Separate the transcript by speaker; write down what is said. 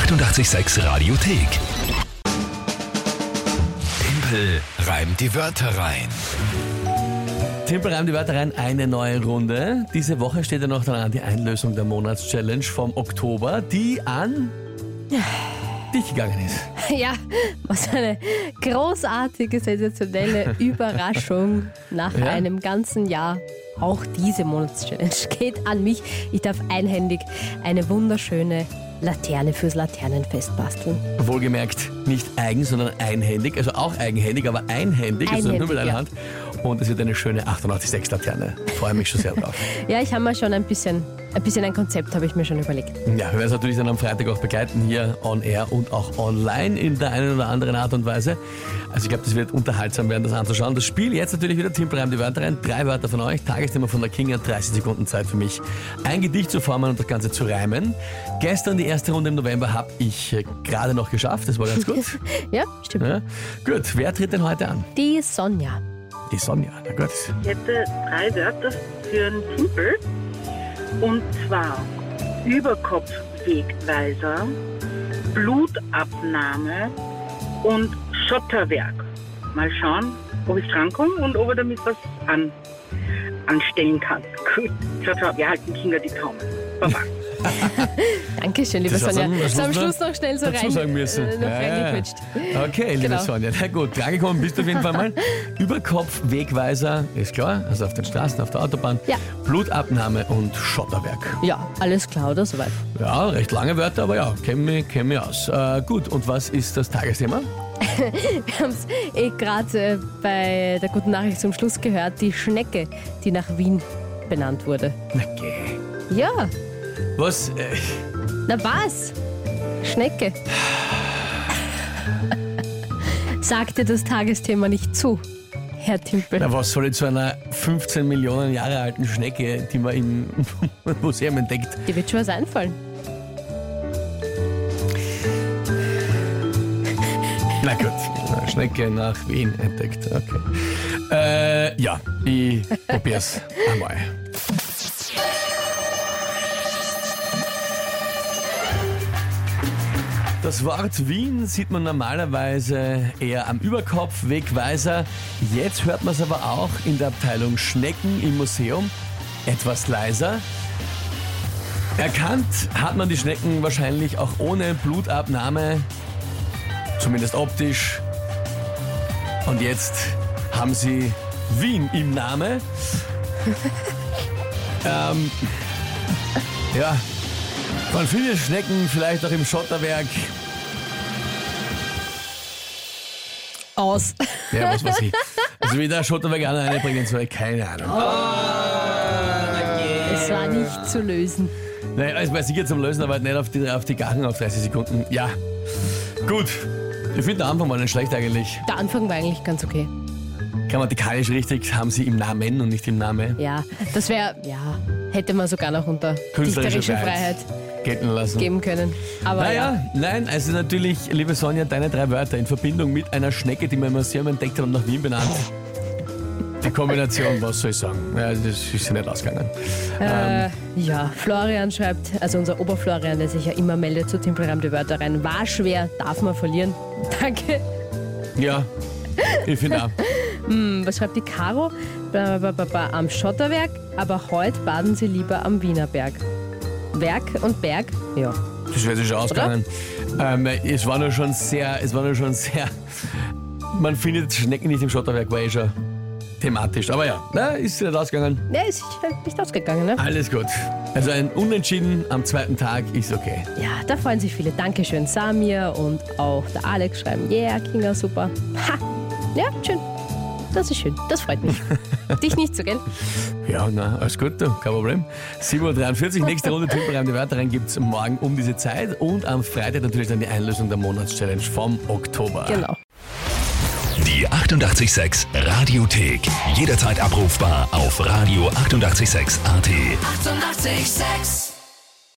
Speaker 1: 886 Radiothek. Tempel reimt die Wörter rein.
Speaker 2: Timpel reimt die Wörter rein, eine neue Runde. Diese Woche steht ja noch dann an die Einlösung der Monatschallenge vom Oktober, die an dich gegangen ist.
Speaker 3: Ja, was eine großartige, sensationelle Überraschung nach
Speaker 2: Ja.
Speaker 3: einem ganzen Jahr. Auch diese Monatschallenge geht an mich. Ich darf einhändig eine wunderschöne Laterne fürs Laternenfest basteln.
Speaker 2: Wohlgemerkt nicht eigen, sondern einhändig, also auch eigenhändig, aber einhändig, also nur
Speaker 3: Einhändig,
Speaker 2: mit einer
Speaker 3: ja.
Speaker 2: Hand. Und es wird eine schöne 886 Laterne. Freue mich schon sehr drauf.
Speaker 3: Ja, ich habe mir schon ein bisschen, ein bisschen ein Konzept habe ich mir schon überlegt.
Speaker 2: Ja, wir werden es natürlich dann am Freitag auch begleiten, hier on air und auch online in der einen oder anderen Art und Weise. Also ich glaube, das wird unterhaltsam werden, das anzuschauen. Das Spiel jetzt natürlich wieder Timpel reimt die Wörter rein. Drei Wörter von euch, Tagesthema von der Kinga, 30 Sekunden Zeit für mich, ein Gedicht zu formen und das Ganze zu reimen. Gestern die erste Runde im November habe ich äh, gerade noch geschafft, das war ganz gut.
Speaker 3: Ja, stimmt.
Speaker 2: ja. Gut, wer tritt denn heute an?
Speaker 3: Die Sonja.
Speaker 2: Die Sonja, na gut.
Speaker 4: Ich hätte drei Wörter für einen Timpel. Und zwar Überkopfwegweiser, Blutabnahme und Schotterwerk. Mal schauen, ob ich drankomme und ob er damit was an, anstellen kann. Gut, ciao, ciao. Wir halten Kinder die Daumen. Baba.
Speaker 3: Dankeschön, liebe Sonja.
Speaker 2: am- man
Speaker 3: Schluss noch schnell so rein.
Speaker 2: sagen müssen.
Speaker 3: Äh, noch
Speaker 2: Ja, ja. Okay, liebe
Speaker 3: Genau.
Speaker 2: Sonja, na gut, drangekommen bist du auf jeden Fall mal. Überkopf, Wegweiser, ist klar, also auf den Straßen, auf der Autobahn.
Speaker 3: Ja.
Speaker 2: Blutabnahme und Schotterwerk.
Speaker 3: Ja, alles klar, oder soweit?
Speaker 2: Ja, recht lange Wörter, aber ja, kennen mich, kenn mich aus. Äh, gut, und was ist das Tagesthema?
Speaker 3: Wir haben es eh gerade äh, bei der guten Nachricht zum Schluss gehört, die Schnecke, die nach Wien benannt wurde.
Speaker 2: Na geh.
Speaker 3: Ja,
Speaker 2: Was? Äh,
Speaker 3: na was? Schnecke. Sagt dir das Tagesthema nicht zu, Herr Timpel?
Speaker 2: na, was soll ich zu einer 15 Millionen Jahre alten Schnecke, die man im Museum entdeckt?
Speaker 3: Dir wird schon was einfallen.
Speaker 2: Na gut, Schnecke nach Wien entdeckt. Okay. Äh, ja, ich probier's einmal. Das Wort Wien sieht man normalerweise eher am Überkopf, Wegweiser. Jetzt hört man es aber auch in der Abteilung Schnecken im Museum etwas leiser. Erkannt hat man die Schnecken wahrscheinlich auch ohne Blutabnahme zumindest optisch. Und jetzt haben sie Wien im Name. ähm, ja, von vielen Schnecken, vielleicht auch im Schotterwerk.
Speaker 3: Aus.
Speaker 2: Ja, was weiß ich. Also wie der Schotterwerk an eine bringen soll, keine Ahnung.
Speaker 3: Es war nicht zu lösen.
Speaker 2: Naja, es war sicher zum Lösen, aber nicht auf die, auf die Gachen auf 30 Sekunden. Ja, gut. Ich finde der Anfang war nicht schlecht eigentlich.
Speaker 3: Der Anfang war eigentlich ganz okay.
Speaker 2: Grammatikalisch richtig haben sie im Namen und nicht im Name
Speaker 3: Ja, das wäre, ja, hätte man sogar noch unter
Speaker 2: Künstlerische
Speaker 3: dichterische
Speaker 2: Freiheit.
Speaker 3: Freiheit
Speaker 2: gelten lassen.
Speaker 3: geben können. Aber ja.
Speaker 2: Naja, nein, also natürlich, liebe Sonja, deine drei Wörter in Verbindung mit einer Schnecke, die man im Museum entdeckt hat und nach Wien benannt. Die Kombination, was soll ich sagen? Ja, das ist ja nicht ausgegangen.
Speaker 3: Äh, ja, Florian schreibt, also unser Oberflorian, der sich ja immer meldet zu die Wörter rein. War schwer, darf man verlieren. Danke.
Speaker 2: Ja, ich finde auch.
Speaker 3: Hm, Was schreibt die Caro? Am Schotterwerk, aber heute baden sie lieber am Wienerberg. Werk und Berg? Ja.
Speaker 2: Das wäre sich schon ausgegangen. Ähm, es war nur schon sehr, es war nur schon sehr. Man findet Schnecken nicht im Schotterwerk, war eh schon thematisch. Aber ja, na, ist nicht ausgegangen.
Speaker 3: Ja, ist nicht ausgegangen, ne?
Speaker 2: Alles gut. Also ein Unentschieden am zweiten Tag ist okay.
Speaker 3: Ja, da freuen sich viele. Dankeschön, Samir und auch der Alex schreiben, yeah, Kinga, super. Ha! Ja, schön. Das ist schön. Das freut mich. Dich nicht so, gell?
Speaker 2: Ja, na, alles gut, du, kein Problem. 7.43 Uhr, nächste Runde Timpelreim die Wörter rein gibt es morgen um diese Zeit und am Freitag natürlich dann die Einlösung der Monatschallenge vom Oktober.
Speaker 3: Genau.
Speaker 1: Die 886 Radiothek. Jederzeit abrufbar auf radio886.at. 886!
Speaker 5: 886